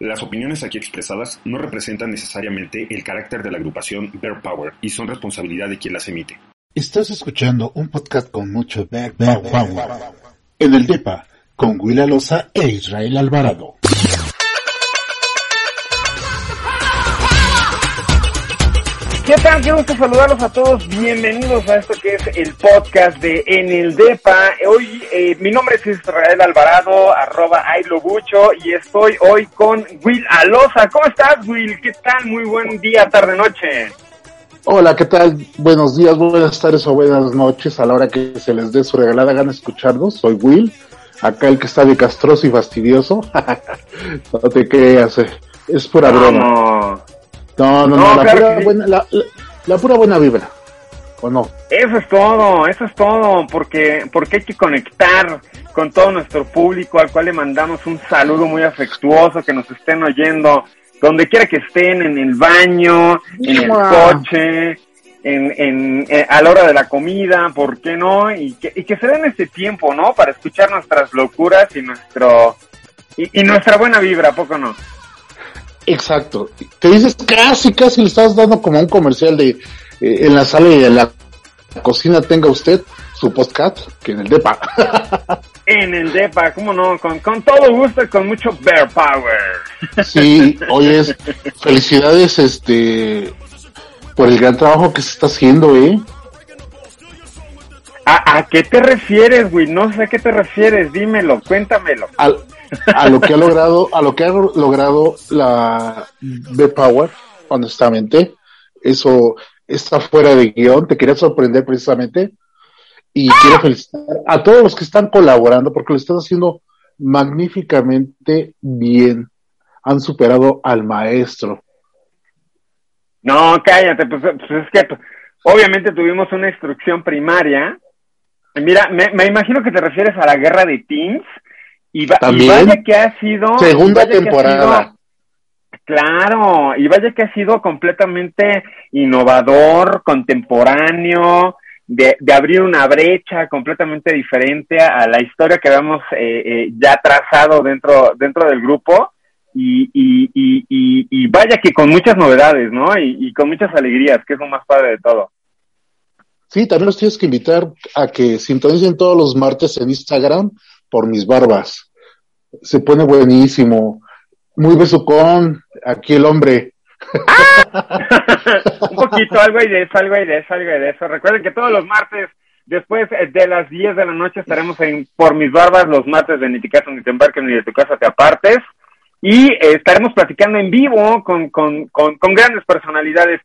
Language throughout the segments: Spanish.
Las opiniones aquí expresadas no representan necesariamente el carácter de la agrupación Bear Power y son responsabilidad de quien las emite. Estás escuchando un podcast con mucho Bear Power. En el DEPA, con Will Alosa e Israel Alvarado. ¿Qué tal? Quiero gusto saludarlos a todos. Bienvenidos a esto que es el podcast de En el Depa. Hoy, eh, mi nombre es Israel Alvarado, arroba Ailobucho, y estoy hoy con Will Alosa. ¿Cómo estás, Will? ¿Qué tal? Muy buen día, tarde, noche. Hola, ¿qué tal? Buenos días, buenas tardes o buenas noches a la hora que se les dé su regalada gana escucharnos. Soy Will, acá el que está de castroso y fastidioso. no te creas, eh, es pura broma. No, no, no, la, pura buena, la, pura buena vibra. ¿O no? Eso es todo, eso es todo, porque, porque hay que conectar con todo nuestro público al cual le mandamos un saludo muy afectuoso, que nos estén oyendo donde quiera que estén, en el baño, en el coche, en, en, eh, a la hora de la comida, ¿por qué no? Y que, y que se den este tiempo, ¿no? Para escuchar nuestras locuras y nuestro y, y nuestra buena vibra, ¿a poco no? Exacto. Te dices casi, casi le estás dando como un comercial de eh, en la sala y en la cocina tenga usted su podcast que en el DEPA. en el DEPA, ¿cómo no? Con, con todo gusto y con mucho bear power. sí, oye, felicidades este por el gran trabajo que se está haciendo, ¿eh? ¿A, qué te refieres, güey? No sé a qué te refieres, dímelo, cuéntamelo. A lo que ha logrado, a lo que ha logrado la B-Power, honestamente, eso está fuera de guion, te quería sorprender precisamente, y quiero felicitar a todos los que están colaborando, porque lo están haciendo magníficamente bien. Han superado al maestro. No, cállate, pues, pues es que obviamente tuvimos una instrucción primaria Mira, me, imagino que te refieres a la guerra de Teams. Y, vaya que ha sido. Segunda temporada. claro, y vaya que ha sido completamente innovador, contemporáneo, de, de abrir una brecha completamente diferente a la historia que habíamos eh, eh, ya trazado dentro, dentro del grupo. Y, y, y, y, vaya que con muchas novedades, ¿no? Y, con muchas alegrías, que es lo más padre de todo. Sí, también los tienes que invitar a que sintonicen todos los martes en Instagram por mis barbas. Se pone buenísimo. Muy besucón, aquí el hombre. Un poquito, algo y de eso, algo y de eso, algo y de eso. Recuerden que todos los martes, después de las 10 de la noche, estaremos en Por Mis Barbas, los martes de Ni te casas, ni te embarques, ni de tu casa te apartes. Y eh, estaremos platicando en vivo con, con, con grandes personalidades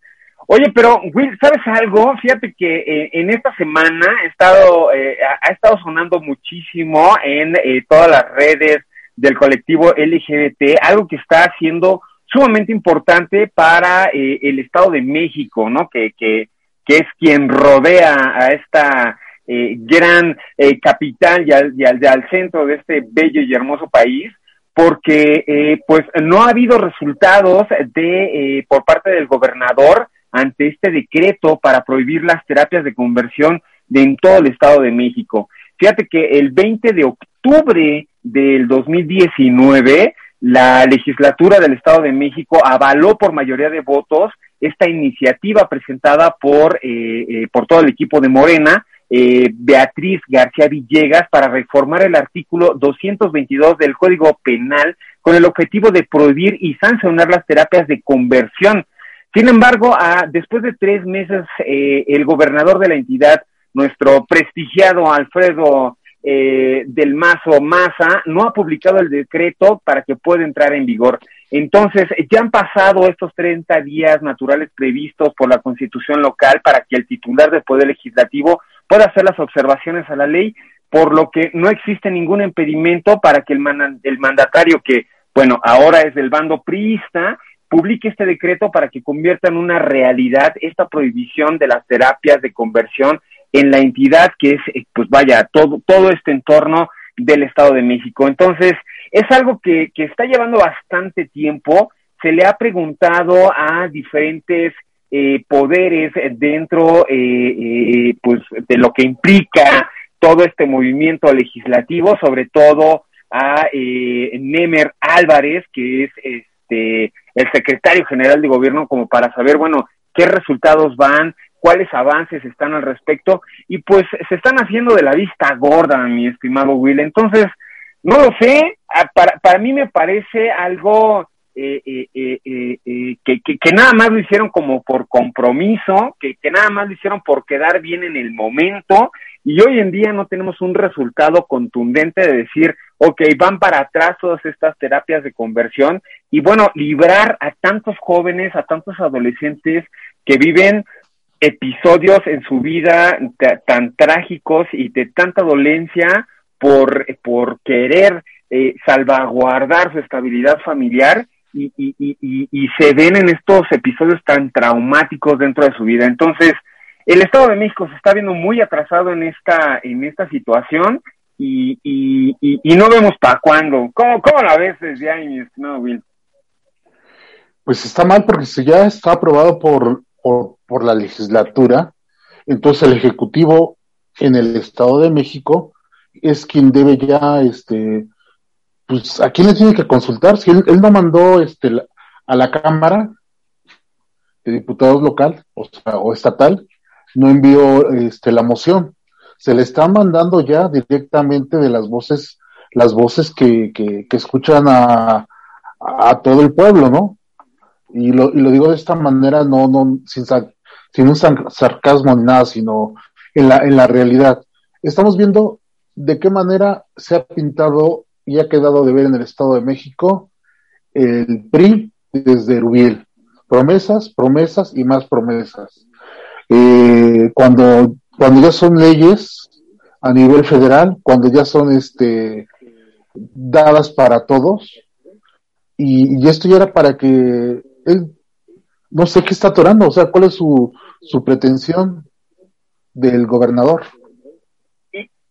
Oye, pero Will, ¿sabes algo? Fíjate que eh, en esta semana he estado, eh, ha estado sonando muchísimo en eh, todas las redes del colectivo LGBT, algo que está siendo sumamente importante para el Estado de México, ¿no? Que, que, es quien rodea a esta gran capital y al, y al, al centro de este bello y hermoso país porque pues no ha habido resultados de por parte del gobernador ante este decreto para prohibir las terapias de conversión de en todo el Estado de México. Fíjate que el 20 de octubre del 2019, la legislatura del Estado de México avaló por mayoría de votos esta iniciativa presentada por, eh, eh, por todo el equipo de Morena, eh, Beatriz García Villegas, para reformar el artículo 222 del Código Penal con el objetivo de prohibir y sancionar las terapias de conversión sin embargo, después de tres meses, eh, el gobernador de la entidad, nuestro prestigiado Alfredo eh, del Mazo Maza, no ha publicado el decreto para que pueda entrar en vigor. Entonces, ya han pasado estos 30 días naturales previstos por la Constitución local para que el titular del Poder Legislativo pueda hacer las observaciones a la ley, por lo que no existe ningún impedimento para que el, el mandatario que, bueno, ahora es del bando priista, publique este decreto para que convierta en una realidad esta prohibición de las terapias de conversión en la entidad que es, eh, pues vaya, todo, todo este entorno del Estado de México. Entonces, es algo que, que está llevando bastante tiempo. Se le ha preguntado a diferentes eh, poderes dentro eh, pues de lo que implica todo este movimiento legislativo, sobre todo a eh, Nemer Álvarez, que es este el secretario general de gobierno, como para saber, bueno, qué resultados van, cuáles avances están al respecto, y pues se están haciendo de la vista gorda, mi estimado Will. Entonces, no lo sé, para, para mí me parece algo eh, eh, eh, eh que, que, que, nada más lo hicieron como por compromiso, que, que nada más lo hicieron por quedar bien en el momento y hoy en día no tenemos un resultado contundente de decir, ok, van para atrás todas estas terapias de conversión y bueno, librar a tantos jóvenes, a tantos adolescentes que viven episodios en su vida tan trágicos y de tanta dolencia por, por querer eh, salvaguardar su estabilidad familiar y, y, y, y, se ven en estos episodios tan traumáticos dentro de su vida. Entonces, el Estado de México se está viendo muy atrasado en esta, en esta situación y, y, no vemos para cuándo. ¿Cómo, ¿Cómo la ves desde ahí, mi estimado Will? Pues está mal porque si ya está aprobado por, por, por la legislatura, entonces el Ejecutivo en el Estado de México es quien debe ya, este, pues, ¿a quién le tiene que consultar? Si él, él no mandó este, a la Cámara de Diputados local o, sea, o estatal, no envió este, la moción. Se le está mandando ya directamente de las voces, las voces que, que, escuchan a, a, todo el pueblo, ¿no? Y lo, y lo digo de esta manera, no, no, sin, sin un sarcasmo ni nada, sino en la, en la realidad. Estamos viendo de qué manera se ha pintado y ha quedado de ver en el Estado de México el PRI desde Rubiel. Promesas, promesas y más promesas eh, cuando, cuando ya son leyes a nivel federal, cuando ya son este, dadas para todos, y, esto ya era para que él, no sé qué está atorando, o sea, cuál es su, su pretensión del gobernador.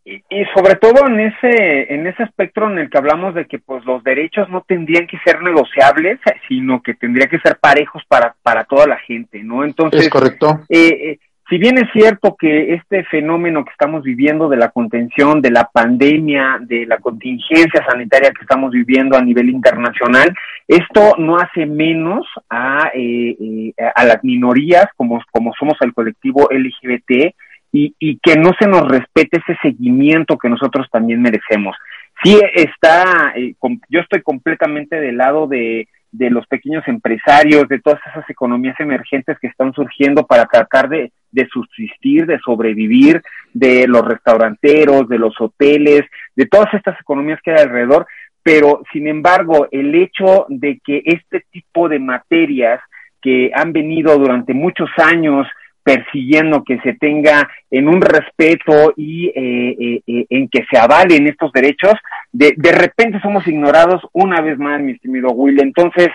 Y, sobre todo en ese en ese espectro en el que hablamos de que pues los derechos no tendrían que ser negociables sino que tendría que ser parejos para para toda la gente no entonces es correcto. eh, eh, si bien es cierto que este fenómeno que estamos viviendo de la contención de la pandemia de la contingencia sanitaria que estamos viviendo a nivel internacional esto no hace menos a eh, eh a las minorías como como somos el colectivo LGBT y, y que no se nos respete ese seguimiento que nosotros también merecemos. Sí está, eh, yo estoy completamente del lado de, de los pequeños empresarios, de todas esas economías emergentes que están surgiendo para tratar de, de subsistir, de sobrevivir, de los restauranteros, de los hoteles, de todas estas economías que hay alrededor, pero sin embargo el hecho de que este tipo de materias que han venido durante muchos años persiguiendo que se tenga en un respeto y eh, eh, eh, en que se avalen estos derechos, de, de repente somos ignorados una vez más, mi estimado Will. Entonces,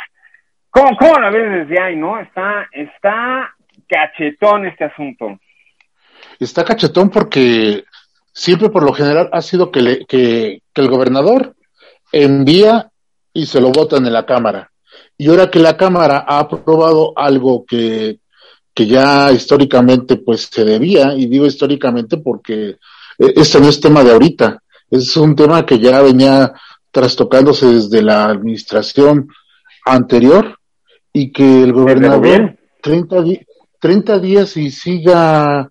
¿cómo, cómo la ves desde ahí, no? Está, está cachetón este asunto. Está cachetón porque siempre por lo general ha sido que, le, que, que el gobernador envía y se lo votan en la Cámara. Y ahora que la Cámara ha aprobado algo que que ya históricamente pues se debía, y digo históricamente porque este no es tema de ahorita, es un tema que ya venía trastocándose desde la administración anterior y que el gobernador 30, 30 días y siga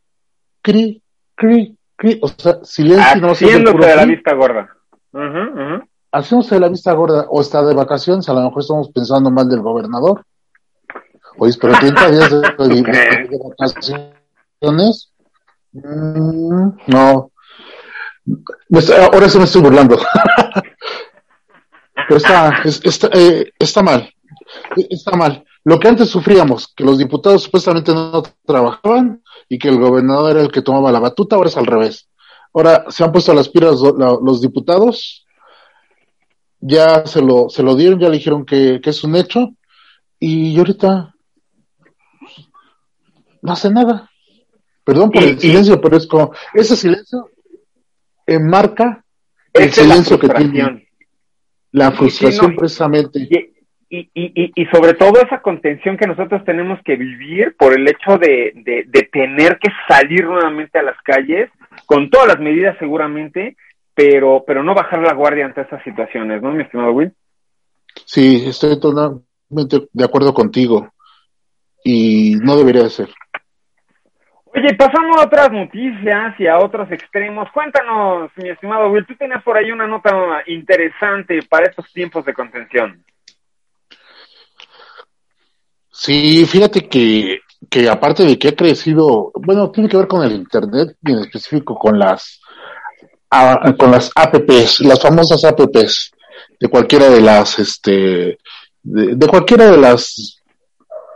cri, cri, cri, o sea, silencio no Haciéndose de la vista gorda. Uh -huh, uh -huh. Haciéndose de la vista gorda o está de vacaciones, a lo mejor estamos pensando mal del gobernador. Oye, pero 30 días de, de, de vacaciones. Mm, no. Ahora sí me estoy burlando. pero está, está, eh, está mal. Está mal. Lo que antes sufríamos, que los diputados supuestamente no trabajaban y que el gobernador era el que tomaba la batuta, ahora es al revés. Ahora se han puesto las piras los diputados, ya se lo, se lo dieron, ya le dijeron que, que es un hecho, y ahorita no hace nada. Perdón por y, el silencio, y, pero es como, ese silencio enmarca el silencio que tiene. La frustración sí, no, precisamente. Y, y, y, sobre todo esa contención que nosotros tenemos que vivir por el hecho de, de, de tener que salir nuevamente a las calles, con todas las medidas seguramente, pero, pero no bajar la guardia ante estas situaciones, ¿no, mi estimado Will? Sí, estoy totalmente de acuerdo contigo y no debería de ser. Oye, pasando a otras noticias y a otros extremos, cuéntanos, mi estimado Will, tú tenías por ahí una nota interesante para estos tiempos de contención. Sí, fíjate que, que aparte de que ha crecido, bueno, tiene que ver con el Internet y en específico con las, con las apps, las famosas apps de cualquiera de las, este, de cualquiera de las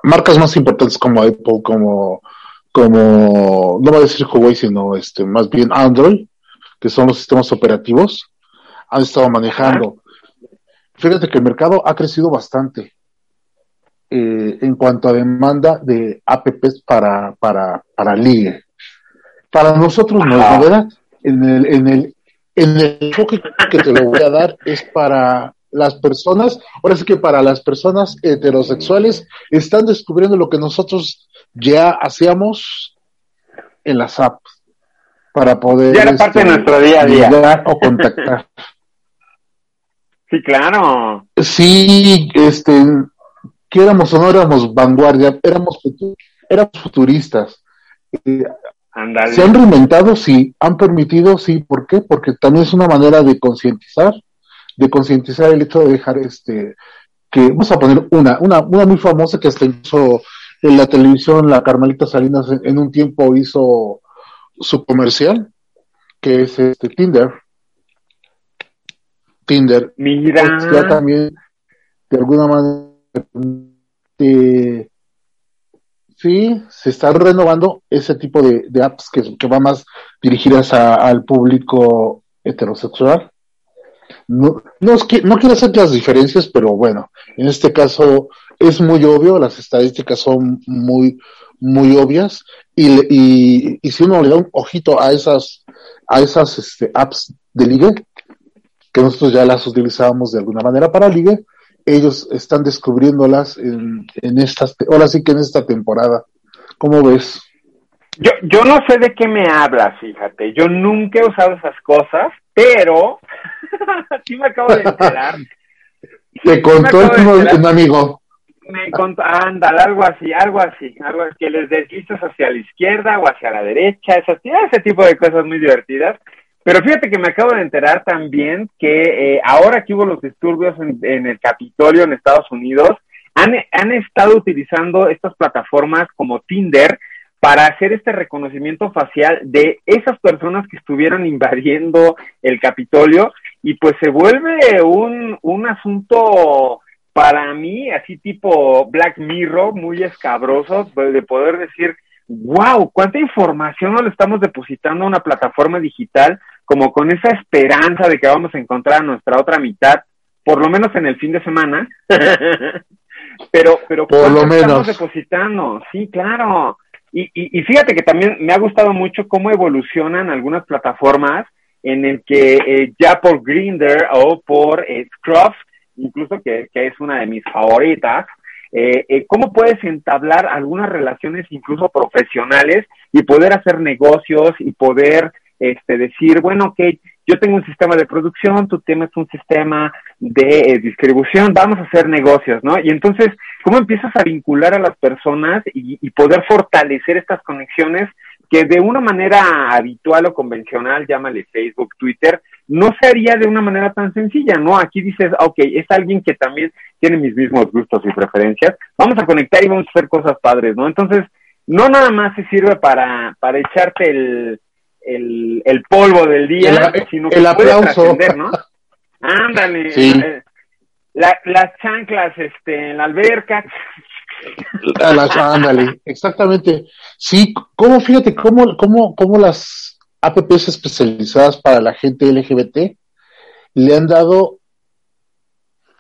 marcas más importantes como Apple, como, como, no voy a decir Huawei, sino este, más bien Android, que son los sistemas operativos, han estado manejando. Fíjate que el mercado ha crecido bastante eh, en cuanto a demanda de apps para, para, para ligue. Para nosotros no es novedad. En el, en el, en el enfoque que te lo voy a dar es para las personas, ahora sí que para las personas heterosexuales, están descubriendo lo que nosotros ya hacíamos en las apps para poder ya era parte de este, nuestro día a día o contactar. sí, claro. Sí, este, que éramos o no éramos vanguardia, éramos, éramos futuristas. Eh, se han reinventado, sí, han permitido, sí, ¿por qué? Porque también es una manera de concientizar de concientizar el hecho de dejar este que vamos a poner una, una, una muy famosa que hasta hizo en la televisión la Carmelita Salinas en, un tiempo hizo su comercial que es este Tinder. Tinder. Mira. Pues ya también de alguna manera eh, sí se están renovando ese tipo de, apps que, que van más dirigidas al público heterosexual. No, no, es que, no quiero hacer las diferencias, pero bueno, en este caso es muy obvio, las estadísticas son muy, muy obvias, y, y, si uno le da un ojito a esas, a esas este, apps de ligue, que nosotros ya las utilizábamos de alguna manera para ligue, ellos están descubriéndolas en, en estas, ahora sí que en esta temporada. ¿Cómo ves? Yo, yo no sé de qué me hablas, fíjate. Yo nunca he usado esas cosas, pero sí me acabo de enterar. Te contó un amigo. Me contó, ándale, algo así, algo así, algo que les deslizas hacia la izquierda o hacia la derecha, ese, ese tipo de cosas muy divertidas. Pero fíjate que me acabo de enterar también que eh, ahora que hubo los disturbios en, el Capitolio en Estados Unidos, han, han estado utilizando estas plataformas como Tinder para hacer este reconocimiento facial de esas personas que estuvieron invadiendo el Capitolio y pues se vuelve un, un asunto para mí así tipo Black Mirror, muy escabroso, de poder decir, wow, cuánta información nos le estamos depositando a una plataforma digital como con esa esperanza de que vamos a encontrar a nuestra otra mitad, por lo menos en el fin de semana. pero, pero por lo menos. estamos depositando? Sí, claro. Y, y, fíjate que también me ha gustado mucho cómo evolucionan algunas plataformas en el que eh, ya por Grinder o por eh, Scruff, incluso que, es una de mis favoritas, eh, eh, cómo puedes entablar algunas relaciones incluso profesionales y poder hacer negocios y poder este, decir, bueno, ok, yo tengo un sistema de producción, tú tienes un sistema de distribución, vamos a hacer negocios, ¿no? Y entonces, ¿cómo empiezas a vincular a las personas y, y poder fortalecer estas conexiones que de una manera habitual o convencional, llámale Facebook, Twitter, no se haría de una manera tan sencilla, ¿no? Aquí dices, ok, es alguien que también tiene mis mismos gustos y preferencias, vamos a conectar y vamos a hacer cosas padres, ¿no? Entonces, no nada más se sirve para, para echarte el, el, el polvo del día, sino que el aplauso. ¿no? Ándale, eh, las chanclas este, en la alberca, ándale, exactamente. Sí, cómo, fíjate, cómo, cómo, cómo las apps especializadas para la gente LGBT le han dado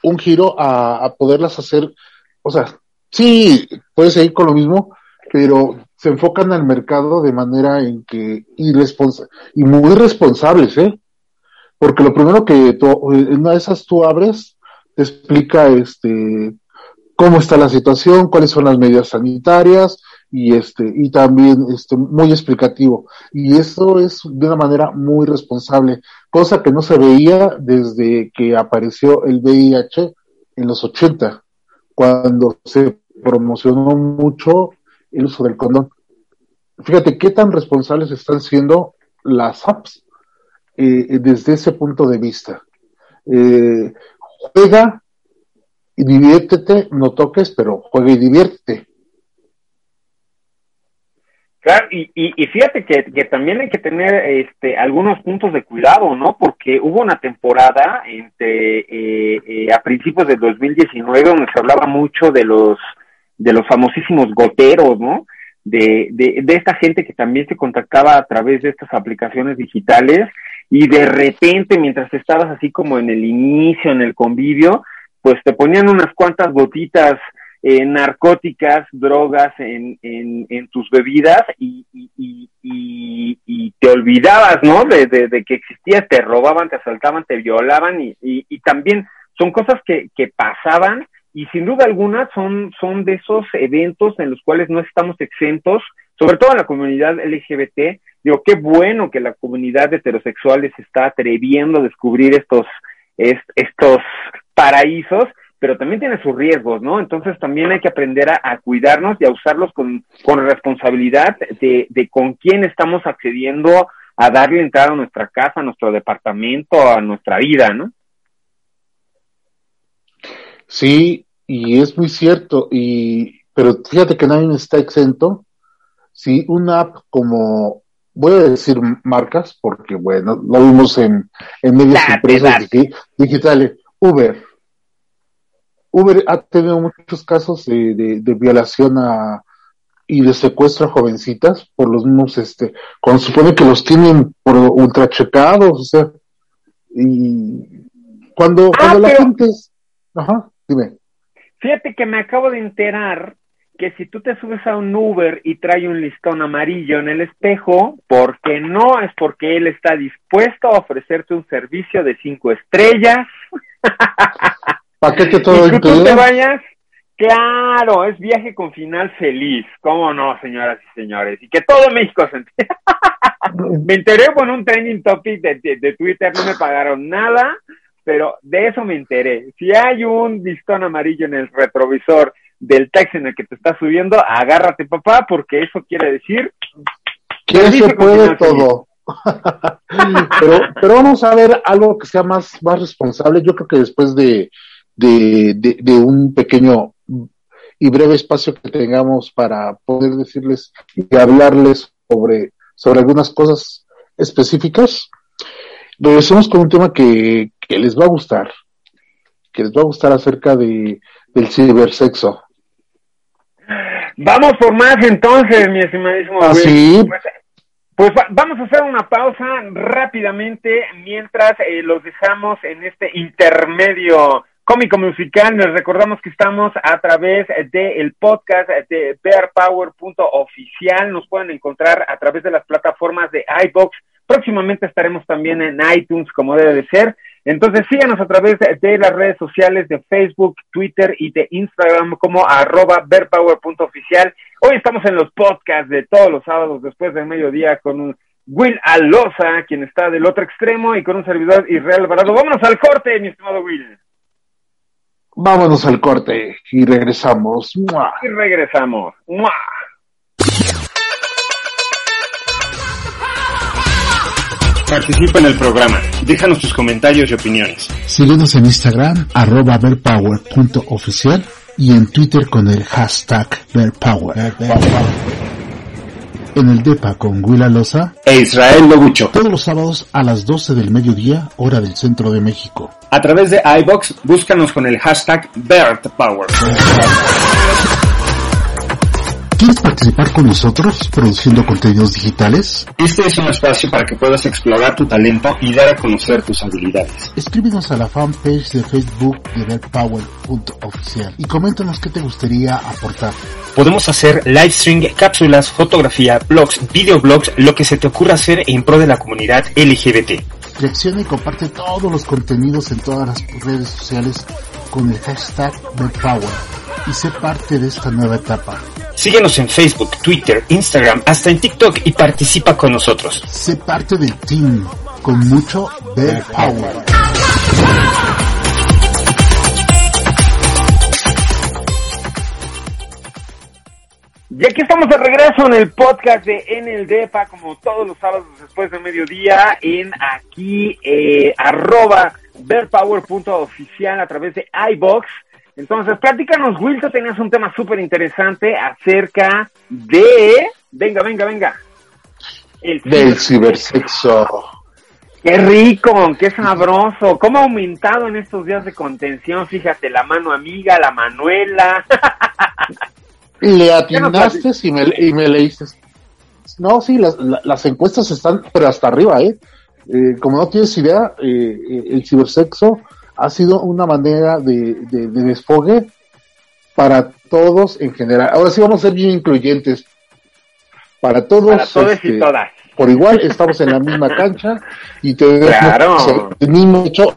un giro a, poderlas hacer, o sea, sí, puedes seguir con lo mismo, pero se enfocan al mercado de manera en que irresponsa y muy responsables, ¿eh? Porque lo primero que en una de esas tú abres, te explica este cómo está la situación, cuáles son las medidas sanitarias, y este y también este muy explicativo. Y eso es de una manera muy responsable cosa que no se veía desde que apareció el VIH en los 80 cuando se promocionó mucho el uso del condón. Fíjate qué tan responsables están siendo las apps eh, desde ese punto de vista. Eh, juega y diviértete no toques pero juega y diviértete Claro, y, y, fíjate que, que, también hay que tener este, algunos puntos de cuidado, ¿no? Porque hubo una temporada entre, eh, eh, a principios del 2019 donde se hablaba mucho de los, de los famosísimos goteros, ¿no? De, de, de esta gente que también se contactaba a través de estas aplicaciones digitales y de repente, mientras estabas así como en el inicio, en el convivio, pues te ponían unas cuantas gotitas eh, narcóticas, drogas en, en, en, tus bebidas y, y, y, y te olvidabas, ¿no? De, de, de, que existías, te robaban, te asaltaban, te violaban y, y, también son cosas que, que pasaban y sin duda alguna son, son de esos eventos en los cuales no estamos exentos, sobre todo en la comunidad LGBT. Digo, qué bueno que la comunidad de heterosexuales está atreviendo a descubrir estos, estos paraísos pero también tiene sus riesgos, ¿no? Entonces también hay que aprender a, cuidarnos y a usarlos con, con responsabilidad de, de, con quién estamos accediendo a darle entrada a nuestra casa, a nuestro departamento, a nuestra vida, ¿no? Sí, y es muy cierto, y pero fíjate que nadie está exento. Si una app como, voy a decir marcas, porque bueno, lo vimos en, en medios empresas digitales, Uber, Uber ha tenido muchos casos de, de, violación a, y de secuestro a jovencitas por los mismos, este, cuando supone que los tienen por ultra checados, o sea, y cuando, ah, cuando la gente ajá, dime. Fíjate que me acabo de enterar que si tú te subes a un Uber y trae un listón amarillo en el espejo, porque no es porque él está dispuesto a ofrecerte un servicio de cinco estrellas. Paquete todo ¿Y tú te vayas? Claro, es viaje con final feliz. ¿Cómo no, señoras y señores? Y que todo México se entere. me enteré con un trending topic de, de, Twitter, no me pagaron nada, pero de eso me enteré. Si hay un listón amarillo en el retrovisor del taxi en el que te estás subiendo, agárrate, papá, porque eso quiere decir que se puede todo. pero, pero vamos a ver algo que sea más, más responsable. Yo creo que después de de, de, un pequeño y breve espacio que tengamos para poder decirles y hablarles sobre, sobre algunas cosas específicas. Regresemos con un tema que, que les va a gustar, que les va a gustar acerca de, del cibersexo. Vamos por más entonces, mi estimadísimo. ¿Ah, pues, pues vamos a hacer una pausa rápidamente mientras eh, los dejamos en este intermedio cómico musical. Les recordamos que estamos a través del podcast de bearpower.oficial. Nos pueden encontrar a través de las plataformas de iBox. Próximamente estaremos también en iTunes, como debe de ser. Entonces síganos a través de las redes sociales de Facebook, Twitter y de Instagram como arroba bearpower.oficial. Hoy estamos en los podcasts de todos los sábados después del mediodía con Will Alosa, quien está del otro extremo, y con un servidor Israel Alvarado. Vámonos al corte, mi estimado Will. Vámonos al corte y regresamos. Y regresamos. Participa en el programa. Déjanos tus comentarios y opiniones. Síguenos en Instagram, arroba verpower.oficial y en Twitter con el hashtag verpower en el DEPA con Willa Loza e Israel Logucho. Todos los sábados a las 12 del mediodía, hora del centro de México. A través de iBox, búscanos con el hashtag BertPower. ¿Quieres participar con nosotros produciendo contenidos digitales? Este es un espacio para que puedas explorar tu talento y dar a conocer tus habilidades. Escríbenos a la fanpage de Facebook de verpower.oficial y coméntanos qué te gustaría aportar. Podemos hacer live stream, cápsulas, fotografía, blogs, videoblogs, lo que se te ocurra hacer en pro de la comunidad LGBT. Reacciona y comparte todos los contenidos en todas las redes sociales con el hashtag verpower y sé parte de esta nueva etapa. Síguenos en Facebook, Twitter, Instagram, hasta en TikTok y participa con nosotros. Sé parte del team con mucho Bear Power. Y aquí estamos de regreso en el podcast de En el Depa, como todos los sábados después de mediodía, en aquí, eh, arroba verpower.oficial a través de iBox. Entonces, platícanos, Will, tú tenías un tema súper interesante acerca de... Venga, venga, venga. El Del cibersexo. Qué rico, qué sabroso. ¿Cómo ha aumentado en estos días de contención? Fíjate, la mano amiga, la Manuela. Le atinaste y me, y me leíste. No, sí, las, las encuestas están, pero hasta arriba, ¿eh? eh como no tienes idea, eh, eh, el cibersexo ha sido una manera de, de, desfogue para todos en general. Ahora sí vamos a ser bien incluyentes. Para todos. Para todos y este, todas. Por igual, estamos en la misma cancha y te claro. el mismo hecho.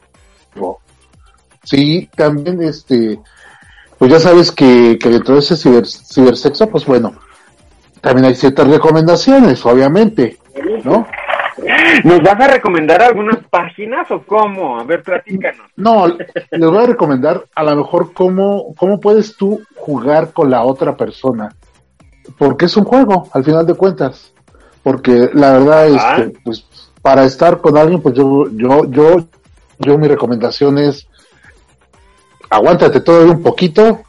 Sí, también este pues ya sabes que, que dentro de ese cibersexo, pues bueno, también hay ciertas recomendaciones, obviamente, ¿no? ¿Nos vas a recomendar algunas páginas o cómo? A ver, platícanos. No, les voy a recomendar a lo mejor cómo, cómo puedes tú jugar con la otra persona. Porque es un juego, al final de cuentas. Porque la verdad es ah. que, pues, para estar con alguien, pues yo, yo, yo, yo mi recomendación es aguántate todo un poquito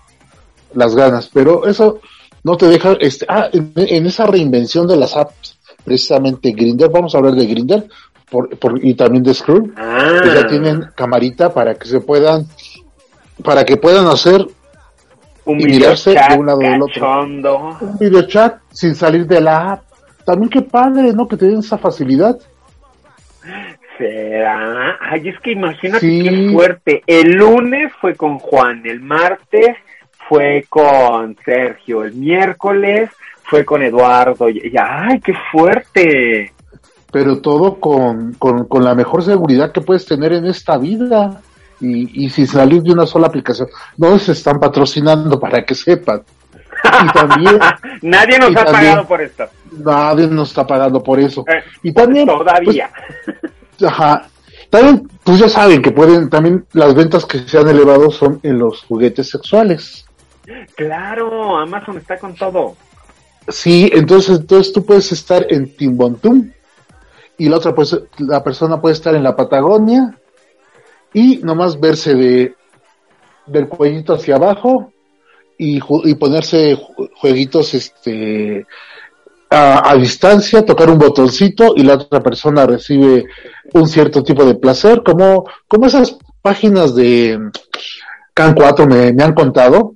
las ganas, pero eso no te deja, este, ah, en, esa reinvención de las apps, precisamente Grinder, vamos a hablar de Grinder por, y también de Screw, ah. ya tienen camarita para que se puedan, para que puedan hacer un y mirarse de un lado del otro. Un sin salir de la app. También qué padre, ¿no? Que te den esa facilidad. ¿Será? Ay, es que imagínate qué fuerte. El lunes fue con Juan, el martes fue con Sergio, el miércoles fue con Eduardo. Y, ¡Ay, qué fuerte! Pero todo con, con, con, la mejor seguridad que puedes tener en esta vida. Y, y sin salir de una sola aplicación. No se están patrocinando para que sepan. Y también, nadie nos ha pagado por esto. Nadie nos está pagando por eso. Eh, y también. Todavía. Pues, Ajá. También, pues ya saben que pueden, también las ventas que se han elevado son en los juguetes sexuales. Claro, Amazon está con todo. Sí, entonces, entonces tú puedes estar en Timbontum y la otra pues la persona puede estar en la Patagonia y nomás verse de del cuellito hacia abajo y, y ponerse jueguitos este a, distancia, tocar un botoncito y la otra persona recibe un cierto tipo de placer, como, como esas páginas de Can 4 me, me han contado,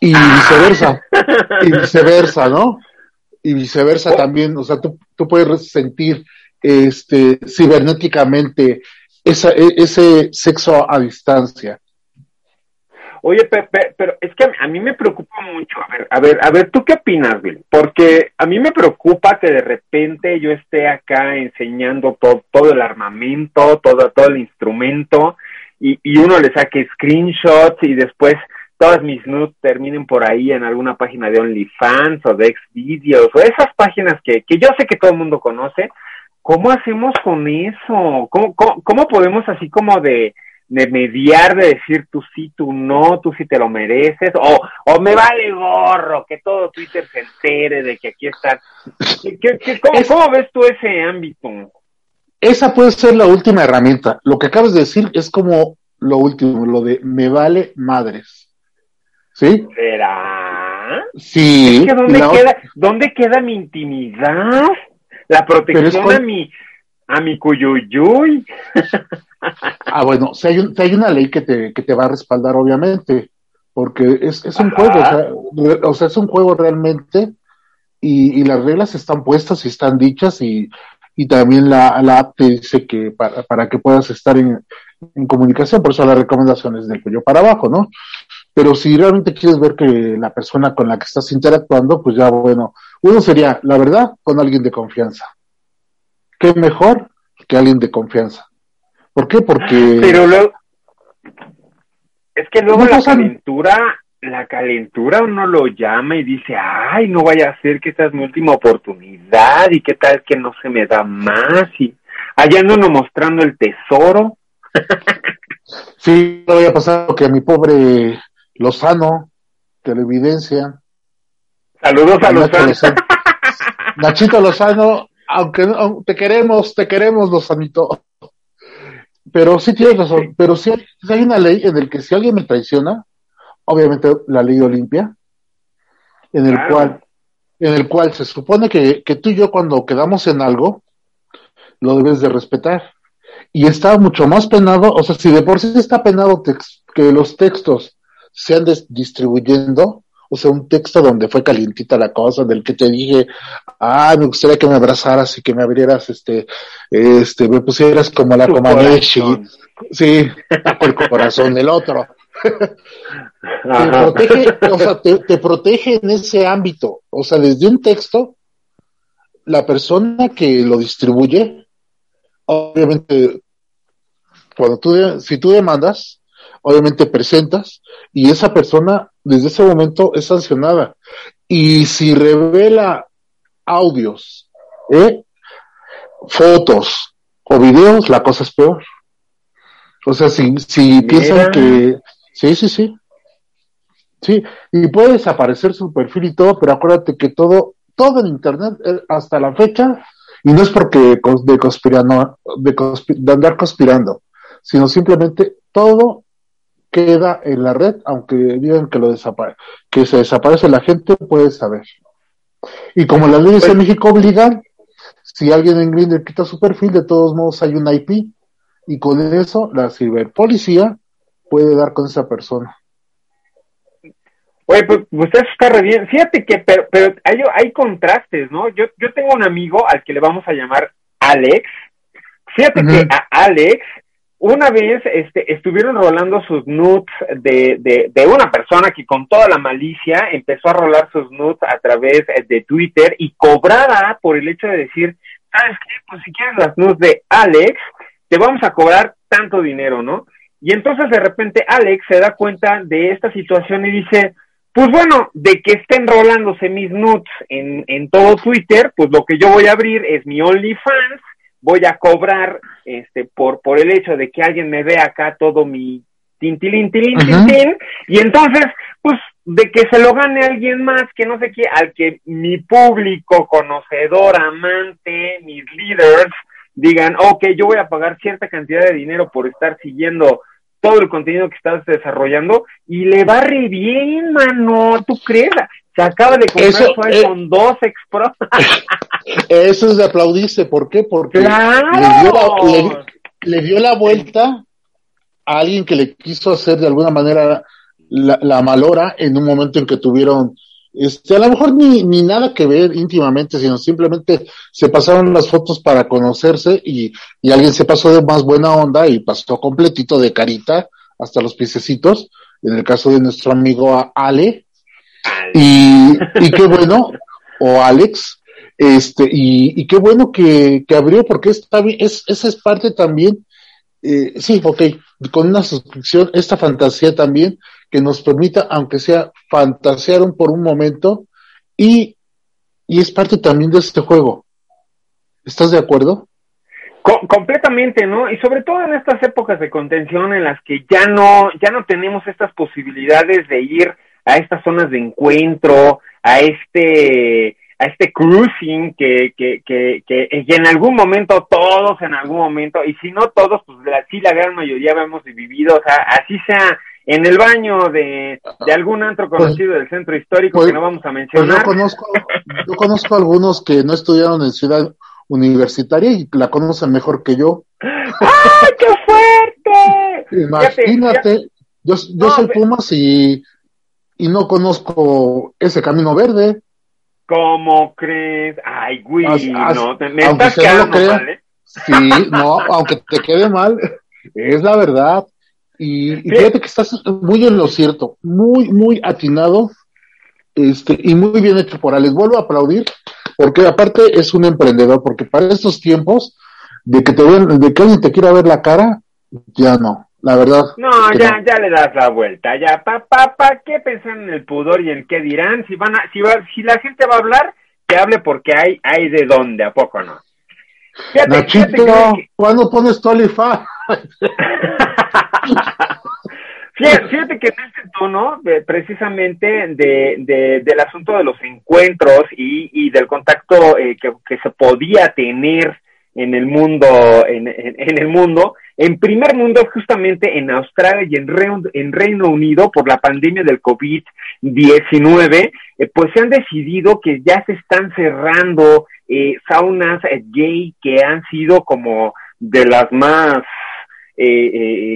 y viceversa, y viceversa, ¿no? Y viceversa también, o sea, tú, tú puedes sentir este cibernéticamente esa, e, ese sexo a distancia. Oye, Pepe, pero es que a mí me preocupa mucho. A ver, a ver, a ver, ¿tú qué opinas, Bill? Porque a mí me preocupa que de repente yo esté acá enseñando todo, todo el armamento, todo, todo el instrumento, y, y uno le saque screenshots y después todas mis nudes terminen por ahí en alguna página de OnlyFans o de Xvideos o esas páginas que, que yo sé que todo el mundo conoce. ¿Cómo hacemos con eso? ¿Cómo, cómo, cómo podemos así como de de mediar, de decir tú sí, tú no, tú sí te lo mereces, o, o me vale gorro, que todo Twitter se entere de que aquí están. cómo, ves tú ese ámbito? Esa puede ser la última herramienta. Lo que acabas de decir es como lo último, lo de me vale madres. ¿Sí? ¿Será? Sí. Es que ¿dónde, queda, ¿dónde queda mi intimidad? La protección a mi a mi cuyuyuy. ah, bueno, si hay, una ley que te, que te va a respaldar, obviamente, porque es, es un juego, o sea, o sea, es un juego realmente, y, y, las reglas están puestas y están dichas, y, y también la, la app te dice que para, para que puedas estar en, en comunicación, por eso la recomendación es del cuello para abajo, ¿no? Pero si realmente quieres ver que la persona con la que estás interactuando, pues ya bueno, uno sería, la verdad, con alguien de confianza qué mejor que alguien de confianza. ¿Por qué? Porque... Pero luego... Es que luego la aventura la calentura uno lo llama y dice, ay, no vaya a ser que esta es mi última oportunidad y qué tal que no se me da más y allá ando uno mostrando el tesoro. sí, no voy a pasar que a mi pobre Lozano, televidencia. Saludos a Lozano. Nachito Lozano, aunque te queremos, te queremos, Lozanito. Pero sí tienes razón, pero sí hay, una ley en el que si alguien me traiciona, obviamente la ley Olimpia, en el cual, en el cual se supone que, que tú y yo cuando quedamos en algo, lo debes de respetar. Y está mucho más penado, o sea, si de por sí está penado que los textos se anden distribuyendo, o sea, un texto donde fue calientita la cosa, del que te dije, ah, me gustaría que me abrazaras y que me abrieras, este, este, me pusieras como la Comaneci. Sí, el corazón del otro. te protege, o sea, te, te protege en ese ámbito. O sea, desde un texto, la persona que lo distribuye, obviamente, cuando tú, si tú demandas, obviamente presentas y esa persona desde ese momento es sancionada. Y si revela audios, ¿eh? fotos o videos, la cosa es peor. O sea, si, si piensan que... Sí, sí, sí. Sí, y puede desaparecer su perfil y todo, pero acuérdate que todo, todo en Internet, eh, hasta la fecha, y no es porque de, conspirano, de, de andar conspirando, sino simplemente todo queda en la red, aunque digan que lo desapare que se desaparece la gente, puede saber. Y como las leyes en pues México obligan, si alguien en Grindr quita su perfil, de todos modos hay un IP, y con eso la ciberpolicía puede dar con esa persona. Oye, pues, pues eso está re bien. Fíjate que, pero, pero hay, hay contrastes, ¿no? Yo, yo tengo un amigo al que le vamos a llamar Alex. Fíjate que a Alex una vez este, estuvieron rolando sus nudes de, de, de, una persona que con toda la malicia empezó a rolar sus nudes a través de Twitter y cobraba por el hecho de decir, ¿sabes qué? Pues si quieres las nudes de Alex, te vamos a cobrar tanto dinero, ¿no? Y entonces de repente Alex se da cuenta de esta situación y dice, pues bueno, de que estén rolándose mis nudes en, en todo Twitter, pues lo que yo voy a abrir es mi OnlyFans voy a cobrar este por por el hecho de que alguien me vea acá todo mi tintilín, tilín, y entonces, pues, de que se lo gane alguien más que no sé qué, al que mi público conocedor, amante, mis leaders, digan, ok, yo voy a pagar cierta cantidad de dinero por estar siguiendo todo el contenido que estás desarrollando y le va re bien, mano, ¿tú crees? Se acaba de comprar eso, su iPhone eh, 2 X Pro. eso es de aplaudirse. ¿Por qué? Porque le, dio la, vuelta a alguien que le quiso hacer de alguna manera la, malora en un momento en que tuvieron, este, a lo mejor ni, ni nada que ver íntimamente, sino simplemente se pasaron las fotos para conocerse y, y alguien se pasó de más buena onda y pasó completito de carita hasta los piececitos. En el caso de nuestro amigo Ale, y, y qué bueno, o Alex, este, y, y qué bueno que, que abrió, porque está es, esa es parte también, eh, sí, ok, con una suscripción, esta fantasía también, que nos permita, aunque sea, fantasear un, por un momento, y, y es parte también de este juego. ¿Estás de acuerdo? completamente, ¿no? Y sobre todo en estas épocas de contención en las que ya no, ya no tenemos estas posibilidades de ir a estas zonas de encuentro, a este a este cruising que, que, que, que, en algún momento, todos en algún momento, y si no todos, pues la, sí la gran mayoría hemos vivido, o sea, así sea en el baño de, de algún antro pues, conocido del centro histórico pues, que no vamos a mencionar. Pues yo conozco, yo conozco algunos que no estudiaron en ciudad universitaria y la conocen mejor que yo. ¡Ay, qué fuerte! Imagínate, yo, yo soy Pumas y y no conozco ese camino verde. ¿Cómo crees? Ay, güey, no, te, me estás quedando mal, ¿eh? Sí, no, aunque te quede mal, es la verdad. Y, fíjate que estás muy en lo cierto, muy, muy atinado, este, y muy bien hecho por Alex. Vuelvo a aplaudir, porque aparte es un emprendedor, porque para estos tiempos, de que te ven, de que alguien te quiera ver la cara, ya no. La verdad. No, ya, ya le das la vuelta, ya, pa, pa, pa, ¿qué pensan en el pudor y en qué dirán? Si van a, si va, si la gente va a hablar, que hable porque hay, hay de dónde, ¿a poco no? Fíjate, Nachito, ¿cuándo pones tu Fíjate, que en este tono, precisamente de, de, del asunto de los encuentros y, y del contacto eh, que, que, se podía tener en el mundo, en, en, el mundo, en primer mundo justamente en Australia y en, Reino, en Reino Unido por la pandemia del COVID-19, eh, pues se han decidido que ya se están cerrando eh, saunas gay que han sido como de las más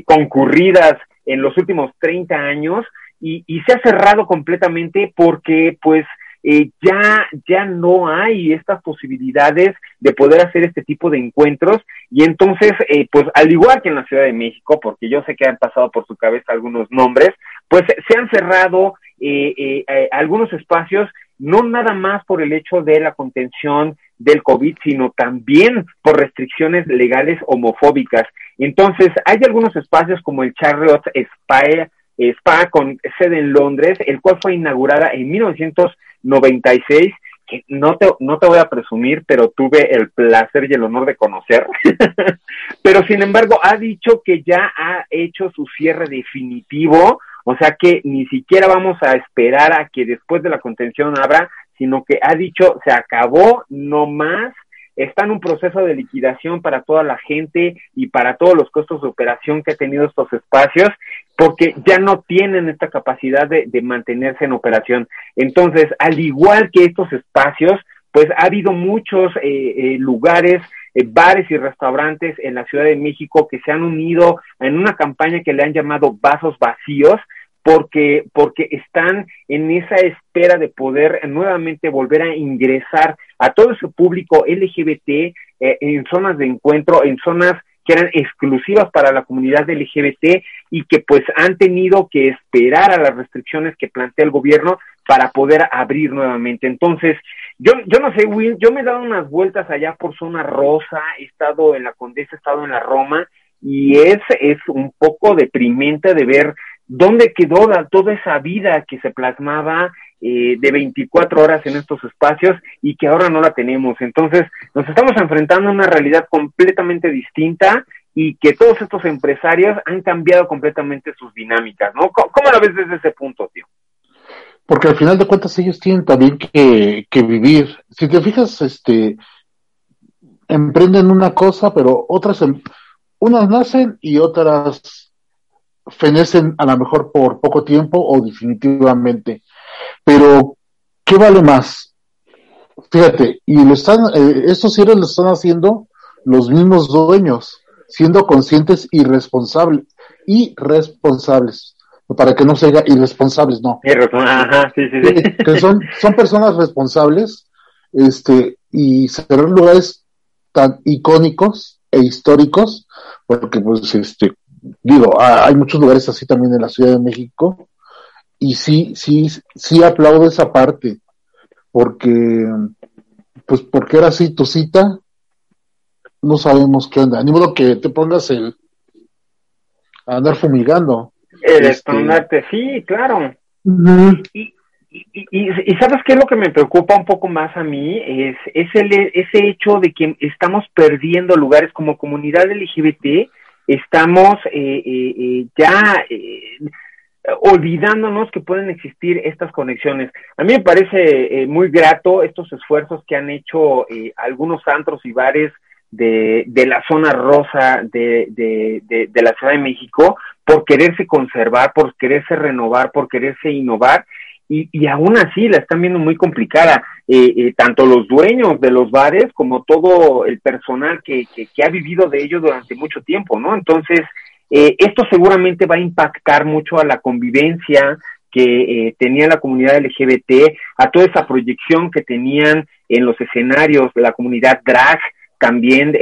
concurridas en los últimos 30 años y, y se ha cerrado completamente porque pues eh, ya, ya no hay estas posibilidades de poder hacer este tipo de encuentros y entonces, eh, pues al igual que en la Ciudad de México, porque yo sé que han pasado por su cabeza algunos nombres, pues se han cerrado eh, eh algunos espacios, no nada más por el hecho de la contención del COVID, sino también por restricciones legales homofóbicas. Entonces, hay algunos espacios como el Charlotte Spa, Spa con sede en Londres, el cual fue inaugurada en 1996 que no te, no te voy a presumir, pero tuve el placer y el honor de conocer. pero sin embargo, ha dicho que ya ha hecho su cierre definitivo, o sea que ni siquiera vamos a esperar a que después de la contención abra, sino que ha dicho se acabó, no más, está en un proceso de liquidación para toda la gente y para todos los costos de operación que ha tenido estos espacios, porque ya no tienen esta capacidad de, mantenerse en operación. Entonces, al igual que estos espacios, pues ha habido muchos eh, eh, lugares, eh, bares y restaurantes en la Ciudad de México que se han unido en una campaña que le han llamado Vasos Vacíos, porque, porque están en esa espera de poder nuevamente volver a ingresar a todo ese público LGBT eh, en zonas de encuentro, en zonas que eran exclusivas para la comunidad LGBT y que pues han tenido que esperar a las restricciones que plantea el gobierno para poder abrir nuevamente. Entonces, yo, yo no sé, Will, yo me he dado unas vueltas allá por zona rosa, he estado en la Condesa, he estado en la Roma, y es, es un poco deprimente de ver dónde quedó toda esa vida que se plasmaba eh, de 24 horas en estos espacios y que ahora no la tenemos. Entonces, nos estamos enfrentando a una realidad completamente distinta y que todos estos empresarios han cambiado completamente sus dinámicas, ¿no? ¿Cómo, cómo la ves desde ese punto, tío? Porque al final de cuentas ellos tienen también que, que vivir. Si te fijas, este, emprenden una cosa, pero otras, em, unas nacen y otras fenecen a lo mejor por poco tiempo o definitivamente. Pero, ¿qué vale más? Fíjate, y lo están, eh, estos cierres lo están haciendo los mismos dueños, siendo conscientes y responsables, y responsables, para que no se diga irresponsables, no. Ajá, sí, sí, sí. Que son, son personas responsables, este, y serán lugares tan icónicos e históricos, porque pues este, digo, hay muchos lugares así también en la Ciudad de México y sí, sí, sí aplaudo esa parte porque, pues porque era así tu cita, no sabemos qué onda, ni modo que te pongas el a andar fumigando. El este... sí, claro. y, y, y, sabes qué es lo que me preocupa un poco más a mí es, es el, ese hecho de que estamos perdiendo lugares como comunidad LGBT estamos eh, eh, eh, ya olvidándonos que pueden existir estas conexiones. A mí me parece muy grato estos esfuerzos que han hecho algunos antros y bares de, de la zona rosa de, de, de, la Ciudad de México por quererse conservar, por quererse renovar, por quererse innovar y, y aún así la están viendo muy complicada. Eh, eh, tanto los dueños de los bares como todo el personal que, ha vivido de ello durante mucho tiempo, ¿no? Entonces, eh, esto seguramente va a impactar mucho a la convivencia que tenía la comunidad LGBT, a toda esa proyección que tenían en los escenarios la comunidad drag, también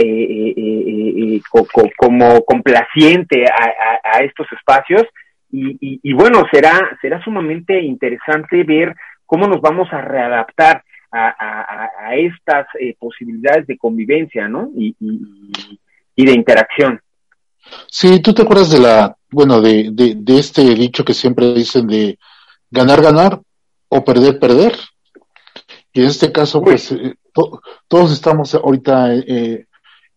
como complaciente a estos espacios y, y, bueno, será, será sumamente interesante ver cómo nos vamos a readaptar a, a, estas eh, posibilidades de convivencia, ¿no? Y, y, de interacción. Sí, tú te acuerdas de la, bueno, de, de, de este dicho que siempre dicen de ganar, ganar o perder, perder. Y en este caso, pues, eh, todos estamos ahorita eh,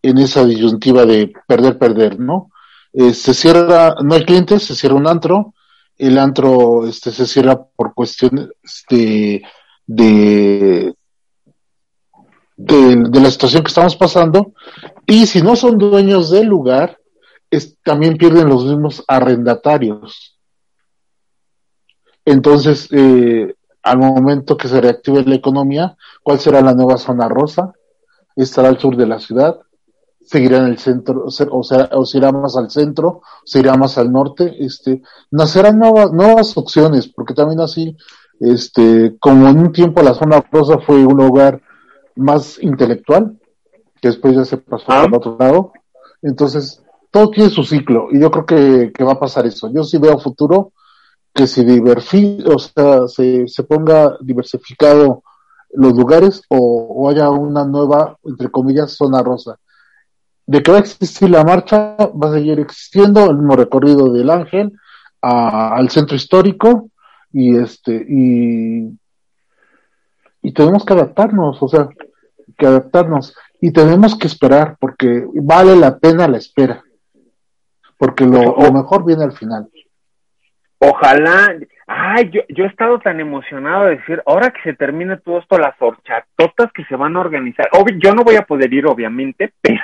en esa disyuntiva de perder, perder, ¿no? Eh, se cierra, no hay clientes, se cierra un antro, el antro este, se cierra por cuestiones de, de, de, la situación que estamos pasando, y si no son dueños del lugar, también pierden los mismos arrendatarios. Entonces, eh, al momento que se reactive la economía, ¿cuál será la nueva zona rosa? Estará al sur de la ciudad, seguirá en el centro, o, sea, o se irá más al centro, se irá más al norte, este, nacerán nuevas, nuevas opciones, porque también así, este, como en un tiempo la zona rosa fue un lugar más intelectual, que después ya se pasó al otro lado, entonces todo tiene su ciclo, y yo creo que, que va a pasar eso. Yo sí veo futuro que se diversi, o sea, se, se ponga diversificado los lugares o, o, haya una nueva, entre comillas, zona rosa. De que va a existir la marcha, va a seguir existiendo el mismo recorrido del Ángel a, al centro histórico y este y, y tenemos que adaptarnos, o sea, que adaptarnos y tenemos que esperar porque vale la pena la espera, porque lo, lo mejor viene al final. Ojalá, ay, yo, yo he estado tan emocionado de decir, ahora que se termine todo esto, las horchatotas que se van a organizar, yo no voy a poder ir, obviamente, pero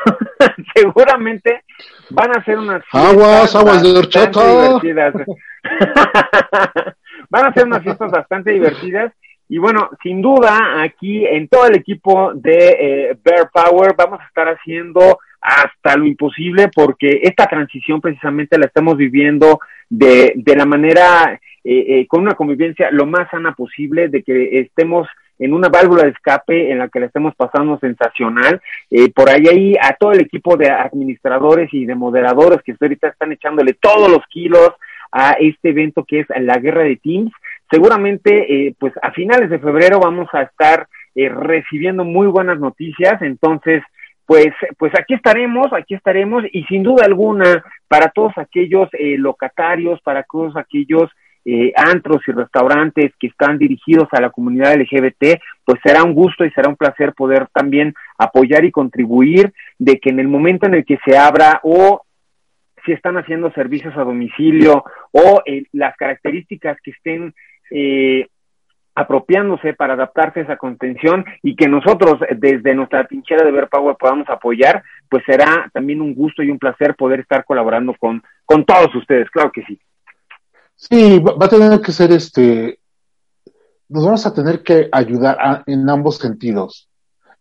seguramente van a ser unas fiestas aguas, aguas de horchata. divertidas. van a ser unas fiestas bastante divertidas y bueno, sin duda, aquí en todo el equipo de eh, Bear Power vamos a estar haciendo hasta lo imposible porque esta transición precisamente la estamos viviendo de, de la manera, eh, eh, con una convivencia lo más sana posible, de que estemos en una válvula de escape en la que la estemos pasando sensacional. Eh, por ahí, ahí a todo el equipo de administradores y de moderadores que ahorita están echándole todos los kilos a este evento que es la guerra de Teams. Seguramente, eh, pues a finales de febrero vamos a estar eh, recibiendo muy buenas noticias, entonces pues, pues aquí estaremos, aquí estaremos y sin duda alguna para todos aquellos eh, locatarios, para todos aquellos eh, antros y restaurantes que están dirigidos a la comunidad LGBT, pues será un gusto y será un placer poder también apoyar y contribuir de que en el momento en el que se abra o si están haciendo servicios a domicilio o eh, las características que estén eh, apropiándose para adaptarse a esa contención y que nosotros desde nuestra trinchera de Ver Power podamos apoyar, pues será también un gusto y un placer poder estar colaborando con, con todos ustedes, claro que sí. Sí, va, a tener que ser este, nos vamos a tener que ayudar en ambos sentidos.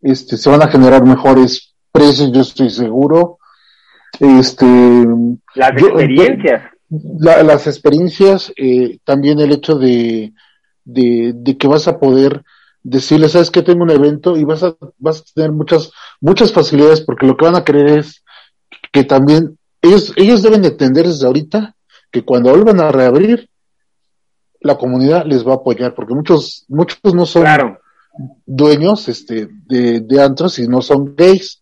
Este, se van a generar mejores precios, yo estoy seguro. Este, las experiencias. las experiencias, eh, también el hecho de, de, de que vas a poder decirle, sabes que tengo un evento y vas a, vas a tener muchas, muchas facilidades porque lo que van a querer es que también ellos, ellos deben entender desde ahorita que cuando vuelvan a reabrir, la comunidad les va a apoyar porque muchos, muchos no son dueños este, de, de antros y no son gays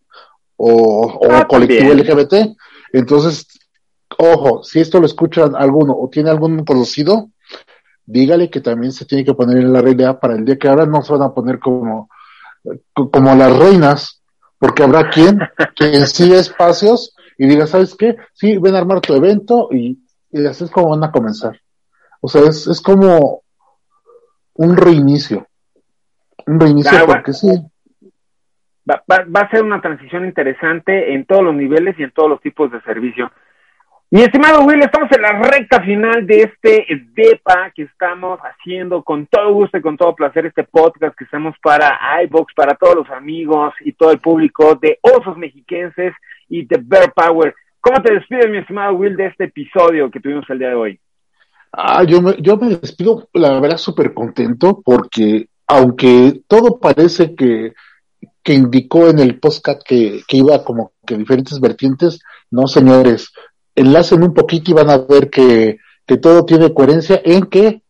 o, o ah, colectivo LGBT. Entonces, ojo, si esto lo escuchan alguno o tiene algún conocido, dígale que también se tiene que poner en la realidad para el día que ahora no se van a poner como, como las reinas, porque habrá quien que siga espacios y diga, ¿sabes qué? Sí, ven a armar tu evento y, y así es como van a comenzar. O sea, es, es como un reinicio. Un reinicio porque sí. Va, va, va, a ser una transición interesante en todos los niveles y en todos los tipos de servicio. Mi estimado Will, estamos en la recta final de este DEPA que estamos haciendo con todo gusto y con todo placer este podcast que estamos para iBox, para todos los amigos y todo el público de Osos Mexiquenses y de Bear Power. ¿Cómo te despides, mi estimado Will, de este episodio que tuvimos el día de hoy? Ah, yo me, yo me despido, la verdad, súper contento porque aunque todo parece que, que indicó en el podcast que, que iba como que diferentes vertientes, no, señores, enlacen un poquito y van a ver que, que todo tiene coherencia en que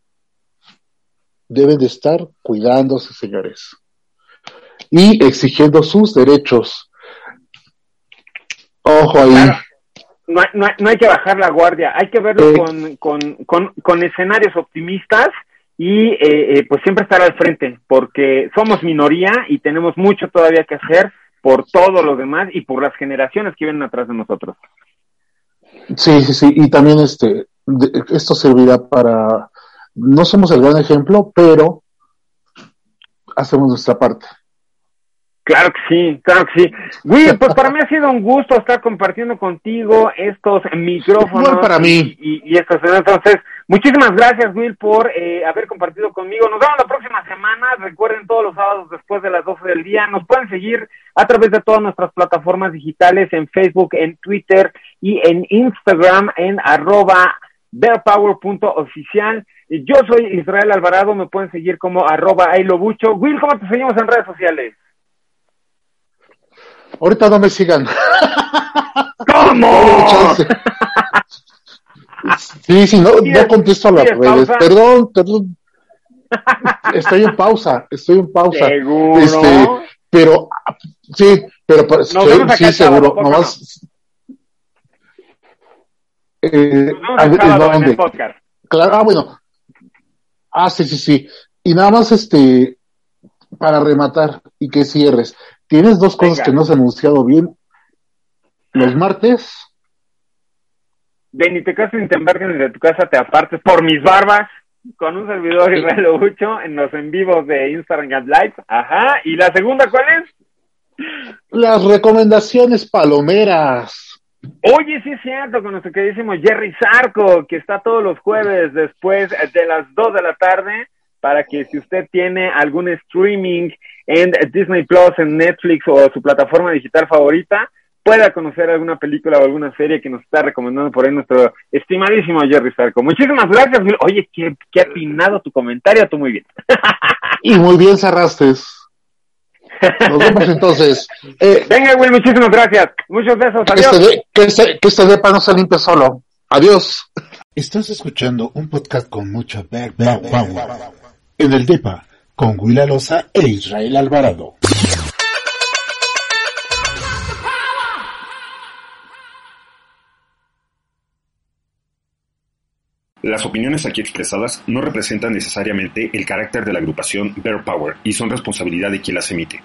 deben de estar cuidándose, señores, y exigiendo sus derechos. Ojo ahí. No, no, no hay que bajar la guardia, hay que verlo con, con, con, con escenarios optimistas y eh, eh, pues siempre estar al frente, porque somos minoría y tenemos mucho todavía que hacer por todo lo demás y por las generaciones que vienen atrás de nosotros. Sí, sí, sí, y también este, esto servirá para, no somos el gran ejemplo, pero hacemos nuestra parte. Claro que sí, claro que sí. Will, pues para mí ha sido un gusto estar compartiendo contigo estos micrófonos. para mí. Y, y, estos, entonces, muchísimas gracias, Will, por eh, haber compartido conmigo. Nos vemos la próxima semana. Recuerden todos los sábados después de las 12 del día. Nos pueden seguir a través de todas nuestras plataformas digitales, en Facebook, en Twitter y en Instagram, en arroba bearpower.oficial. Yo soy Israel Alvarado, me pueden seguir como arroba ailobucho. Will, ¿cómo te seguimos en redes sociales? Ahorita no me sigan. ¿Cómo? Sí, sí, no, no contesto a las redes. Perdón, perdón. Estoy en pausa, estoy en pausa. ¿Seguro? Este, pero, sí, pero estoy, sí, seguro. Nomás. Eh, ¿dónde? podcast. Claro, ah, bueno. Ah, sí, sí, sí. Y nada más, este, para rematar y que cierres. Tienes dos cosas que no han anunciado bien. Los martes. De ni te casas ni te embarques ni de tu casa te apartes por mis barbas con un servidor Israel Obucho en los en vivos de Instagram Live. Ajá. ¿Y la segunda cuál es? Las recomendaciones palomeras. Oye, sí es cierto, con nuestro queridísimo Jerry Zarco, que está todos los jueves después de las 2 de la tarde, para que si usted tiene algún streaming en Disney Plus, en Netflix o su plataforma digital favorita, pueda conocer alguna película o alguna serie que nos está recomendando por ahí nuestro estimadísimo Jerry Sarco. Muchísimas gracias, Will. Oye, qué, qué atinado tu comentario, tú muy bien. y muy bien cerraste. Nos vemos entonces. Eh, Venga, Will, muchísimas gracias. Muchos besos. Adiós. Que este, que este, que este depa no se limpie solo. Adiós. Estás escuchando un podcast con mucho back, back power. En el DEPA con Willa Loza e Israel Alvarado. Las opiniones aquí expresadas no representan necesariamente el carácter de la agrupación Bear Power y son responsabilidad de quien las emite.